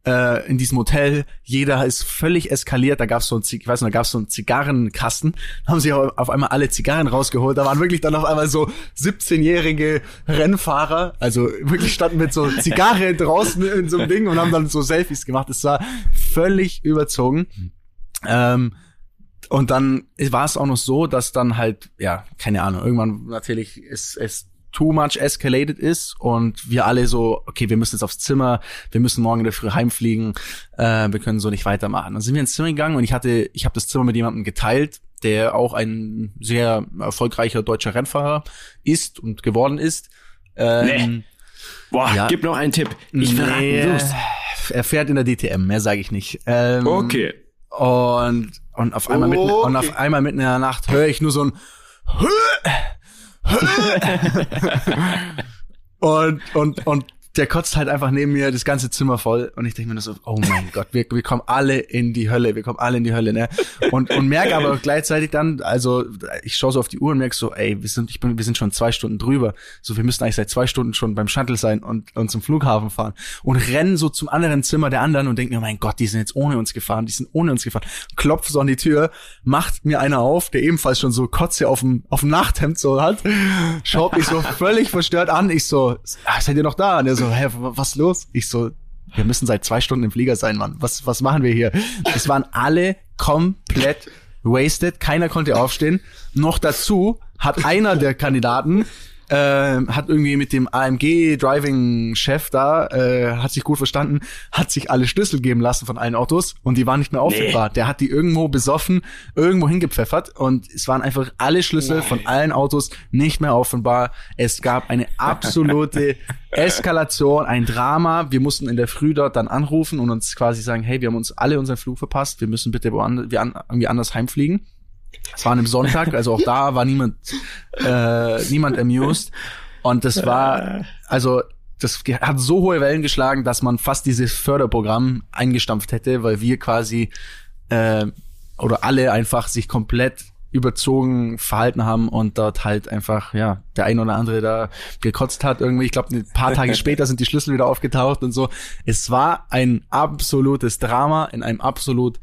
S3: äh, in diesem Hotel. Jeder ist völlig eskaliert. Da gab's so ein, ich weiß nicht, da gab's so einen Zigarrenkasten. Da haben sie auf einmal alle Zigarren rausgeholt. Da waren wirklich dann auf einmal so 17-jährige Rennfahrer. Also wirklich standen mit so Zigarre draußen in so einem Ding und haben dann so Selfies gemacht. Es war völlig überzogen. Ähm, und dann war es auch noch so, dass dann halt, ja, keine Ahnung, irgendwann natürlich ist es too much escalated ist und wir alle so, okay, wir müssen jetzt aufs Zimmer, wir müssen morgen in der Früh heimfliegen, äh, wir können so nicht weitermachen. Dann sind wir ins Zimmer gegangen und ich hatte, ich habe das Zimmer mit jemandem geteilt, der auch ein sehr erfolgreicher deutscher Rennfahrer ist und geworden ist. Ähm, nee.
S1: Boah, ja. gib noch einen Tipp. Ich verrate nee, los.
S3: Er fährt in der DTM, mehr sage ich nicht.
S1: Ähm, okay.
S3: Und und auf einmal okay. mitten und auf einmal mitten in der Nacht höre ich nur so ein und, und, und der kotzt halt einfach neben mir das ganze Zimmer voll und ich denke mir nur so, oh mein Gott, wir, wir kommen alle in die Hölle, wir kommen alle in die Hölle, ne? Und, und merke aber gleichzeitig dann, also ich schaue so auf die Uhr und merke so, ey, wir sind, ich bin, wir sind schon zwei Stunden drüber, so wir müssen eigentlich seit zwei Stunden schon beim Shuttle sein und, und zum Flughafen fahren und rennen so zum anderen Zimmer der anderen und denke mir, mein Gott, die sind jetzt ohne uns gefahren, die sind ohne uns gefahren, klopft so an die Tür, macht mir einer auf, der ebenfalls schon so Kotze auf dem, auf dem Nachthemd so hat, schaut mich so völlig verstört an, ich so, ah, seid ihr noch da? Und er so, hä, was los? Ich so, wir müssen seit zwei Stunden im Flieger sein, Mann. Was, was machen wir hier? Es waren alle komplett wasted, keiner konnte aufstehen. Noch dazu hat einer der Kandidaten äh, hat irgendwie mit dem AMG Driving Chef da äh, hat sich gut verstanden, hat sich alle Schlüssel geben lassen von allen Autos und die waren nicht mehr auffindbar. Nee. Der hat die irgendwo besoffen irgendwo hingepfeffert und es waren einfach alle Schlüssel Nein. von allen Autos nicht mehr auffindbar. Es gab eine absolute Eskalation, ein Drama. Wir mussten in der Früh dort dann anrufen und uns quasi sagen, hey, wir haben uns alle unseren Flug verpasst, wir müssen bitte woanders, wir an, irgendwie anders heimfliegen. Es war an einem Sonntag, also auch da war niemand, äh, niemand amused. Und das war, also das hat so hohe Wellen geschlagen, dass man fast dieses Förderprogramm eingestampft hätte, weil wir quasi äh, oder alle einfach sich komplett überzogen verhalten haben und dort halt einfach, ja, der ein oder andere da gekotzt hat irgendwie. Ich glaube, ein paar Tage später sind die Schlüssel wieder aufgetaucht und so. Es war ein absolutes Drama in einem absolut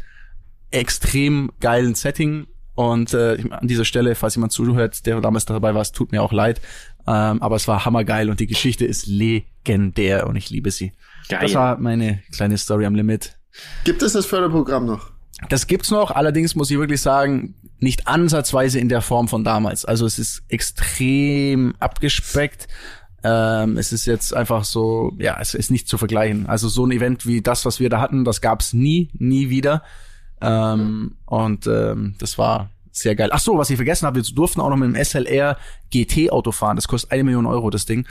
S3: extrem geilen Setting und äh, an dieser Stelle, falls jemand zuhört, der damals dabei war, es tut mir auch leid. Ähm, aber es war hammergeil und die Geschichte ist legendär und ich liebe sie. Geil. Das war meine kleine Story am Limit.
S2: Gibt es das Förderprogramm noch?
S3: Das gibt's noch, allerdings muss ich wirklich sagen, nicht ansatzweise in der Form von damals. Also es ist extrem abgespeckt. Ähm, es ist jetzt einfach so, ja, es ist nicht zu vergleichen. Also so ein Event wie das, was wir da hatten, das gab's nie, nie wieder. Ähm, und ähm, das war sehr geil. Ach so, was ich vergessen habe, wir durften auch noch mit dem SLR GT Auto fahren. Das kostet eine Million Euro, das Ding.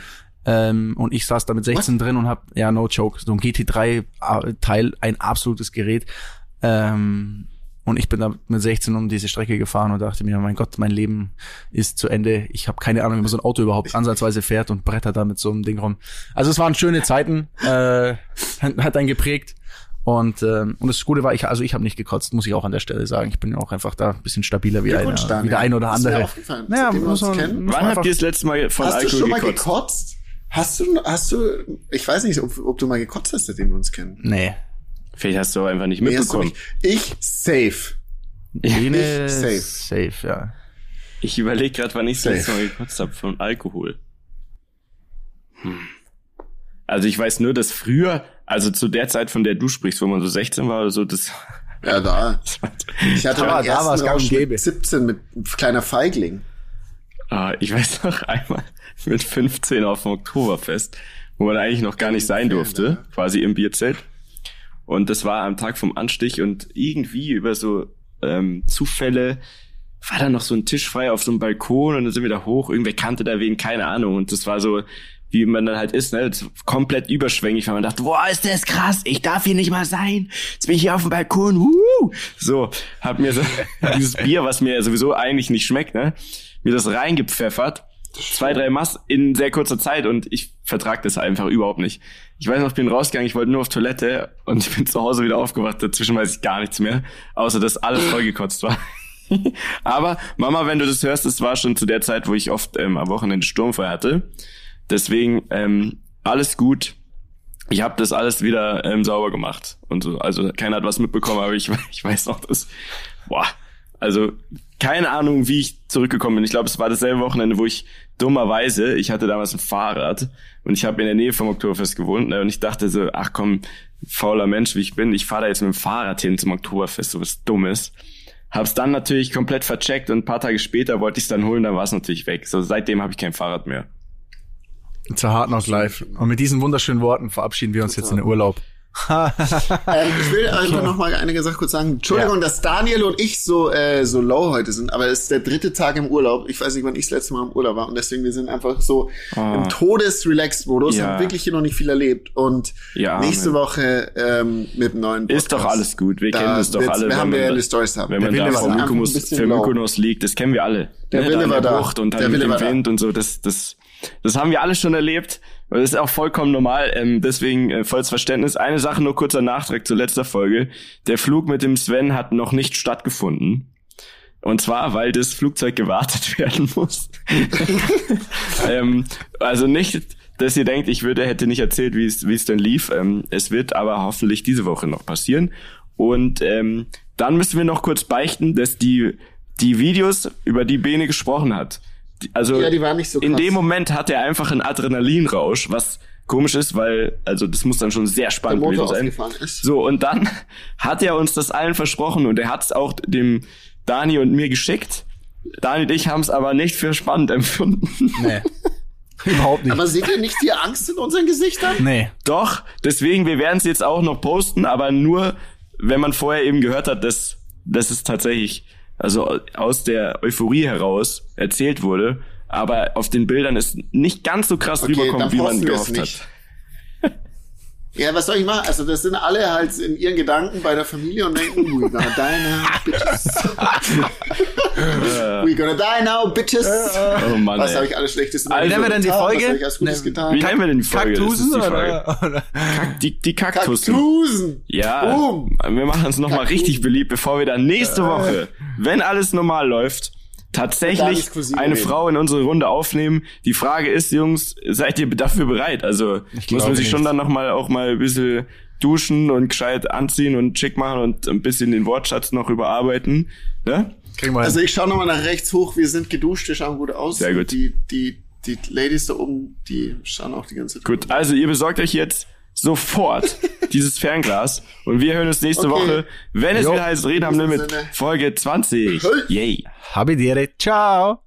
S3: Ähm, und ich saß da mit 16 was? drin und hab, ja, no joke, so ein GT3 Teil, ein absolutes Gerät. Ähm, und ich bin da mit 16 um diese Strecke gefahren und dachte mir, mein Gott, mein Leben ist zu Ende. Ich habe keine Ahnung, wie man so ein Auto überhaupt ansatzweise fährt und brettert da mit so einem Ding rum. Also es waren schöne Zeiten, äh, hat einen geprägt. Und, ähm, und das Gute war, ich, also ich habe nicht gekotzt, muss ich auch an der Stelle sagen. Ich bin auch einfach da ein bisschen stabiler wie, einer, wie der ein oder andere.
S2: Naja, muss man, kennen.
S1: Wann habt ihr das letzte Mal von
S2: hast
S1: Alkohol
S2: du schon mal
S1: gekotzt?
S2: gekotzt? Hast du, hast du, ich weiß nicht, ob, ob du mal gekotzt hast, seitdem wir uns kennen.
S3: Nee.
S1: Vielleicht hast du einfach nicht mitbekommen.
S2: Nee, ich safe.
S3: Jene ich safe. Safe, ja.
S1: Ich überlege gerade, wann ich das letzte Mal gekotzt habe von Alkohol. Hm. Also ich weiß nur, dass früher also zu der Zeit, von der du sprichst, wo man so 16 war oder so, das.
S2: Ja, da. Ich hatte
S3: da, da war es
S2: Rausch mit 17 mit kleiner Feigling.
S1: Ah, ich weiß noch einmal mit 15 auf dem Oktoberfest, wo man eigentlich noch gar nicht sein durfte, quasi im Bierzelt. Und das war am Tag vom Anstich und irgendwie über so ähm, Zufälle war da noch so ein Tisch frei auf so einem Balkon und dann sind wir da hoch. Irgendwer kannte da wen, keine Ahnung. Und das war so, wie man dann halt ist, ne, komplett überschwänglich, weil man dachte, boah, ist das krass, ich darf hier nicht mal sein. Jetzt bin ich hier auf dem Balkon, uh! So, hab mir so dieses Bier, was mir sowieso eigentlich nicht schmeckt, ne, mir das reingepfeffert. Zwei, drei Mass in sehr kurzer Zeit und ich vertrag das einfach überhaupt nicht. Ich weiß noch, ich bin rausgegangen, ich wollte nur auf Toilette und ich bin zu Hause wieder aufgewacht. Dazwischen weiß ich gar nichts mehr, außer dass alles vollgekotzt war. Aber Mama, wenn du das hörst, es war schon zu der Zeit, wo ich oft ähm, am Wochenende Sturmfeuer hatte. Deswegen ähm, alles gut. Ich habe das alles wieder ähm, sauber gemacht und so. Also keiner hat was mitbekommen, aber ich, ich weiß noch, dass boah, also keine Ahnung, wie ich zurückgekommen bin. Ich glaube, es war dasselbe Wochenende, wo ich dummerweise, ich hatte damals ein Fahrrad und ich habe in der Nähe vom Oktoberfest gewohnt ne, und ich dachte so, ach komm, fauler Mensch, wie ich bin, ich fahre da jetzt mit dem Fahrrad hin zum Oktoberfest, so was Dummes. Hab's dann natürlich komplett vercheckt und ein paar Tage später wollte ich es dann holen, dann war es natürlich weg. So seitdem habe ich kein Fahrrad mehr.
S3: Zur Hard Knock Live. Und mit diesen wunderschönen Worten verabschieden wir uns jetzt in den Urlaub.
S2: ähm, ich will einfach noch mal einige Sachen kurz sagen. Entschuldigung, ja. dass Daniel und ich so äh, so low heute sind, aber es ist der dritte Tag im Urlaub. Ich weiß nicht, wann ich das letzte Mal im Urlaub war und deswegen wir sind einfach so oh. im Todes-Relaxed-Modus, ja. haben wirklich hier noch nicht viel erlebt und ja, nächste Amen. Woche ähm, mit neuen
S1: Podcast. Ist doch alles gut. Wir da kennen das doch alle.
S2: Wir haben ja die Stories haben.
S1: Wenn man da vor Mykonos, für Mykonos liegt, das kennen wir alle.
S2: Der ne? Wille war da.
S1: Und dann der mit dem Wind und so, das das das haben wir alle schon erlebt. Und das ist auch vollkommen normal. Ähm, deswegen äh, volles Verständnis. Eine Sache nur kurzer Nachtrag zur letzter Folge. Der Flug mit dem Sven hat noch nicht stattgefunden. Und zwar, weil das Flugzeug gewartet werden muss. ähm, also nicht, dass ihr denkt, ich würde, hätte nicht erzählt, wie es, wie es denn lief. Ähm, es wird aber hoffentlich diese Woche noch passieren. Und ähm, dann müssen wir noch kurz beichten, dass die, die Videos, über die Bene gesprochen hat, also
S2: ja, die waren nicht so
S1: krass. in dem Moment hat er einfach einen Adrenalinrausch, was komisch ist, weil also das muss dann schon sehr spannend gewesen sein.
S2: Ist.
S1: So und dann hat er uns das allen versprochen und er hat es auch dem Dani und mir geschickt. Dani und ich haben es aber nicht für spannend empfunden.
S3: Nee. Überhaupt nicht.
S2: Aber seht ihr nicht die Angst in unseren Gesichtern?
S3: nee.
S1: Doch, deswegen, wir werden es jetzt auch noch posten, aber nur, wenn man vorher eben gehört hat, dass, dass es tatsächlich, also aus der Euphorie heraus erzählt wurde, aber auf den Bildern es nicht ganz so krass
S2: Okay,
S1: rüberkommt, wie man gehofft hat.
S2: Ja, was soll ich machen? Also das sind alle halt in ihren Gedanken bei der Familie und denken, we gonna die now, bitches. we gonna die now, bitches.
S1: Oh Mann,
S2: Was habe ich alles Schlechtes
S1: Also,
S2: meinem
S1: nennen wir
S3: denn die? Folge?
S2: Was habe ich alles Gutes
S3: Ne-
S2: getan?
S1: Wie nennen wir denn die Folge? Das ist
S3: Kaktusen
S1: die Frage.
S3: oder, oder?
S1: Die, die Kaktussen.
S2: Kaktusen.
S1: Ja,
S2: Boom.
S1: wir machen uns nochmal
S2: Kaktusen.
S1: richtig beliebt, bevor wir dann nächste Woche, wenn alles normal läuft, tatsächlich eine
S2: reden.
S1: Frau in unsere Runde aufnehmen. Die Frage ist, Jungs, seid ihr dafür bereit? Also muss man sich schon
S3: nicht.
S1: dann nochmal auch mal ein bisschen duschen und gescheit anziehen und schick machen und ein bisschen den Wortschatz noch überarbeiten. Ne?
S2: Also ich schaue nochmal nach rechts hoch, wir sind geduscht, wir schauen gut aus.
S1: Sehr gut.
S2: Die, die, die Ladies da oben, die schauen auch die ganze Zeit.
S1: Gut, also ihr besorgt euch jetzt sofort dieses Fernglas und wir hören uns nächste
S2: Okay.
S1: Woche, wenn es
S3: Jo.
S1: wieder heißt Reden am Limit. Folge 20.
S2: Hey.
S1: Yay.
S3: Habidere. Ciao.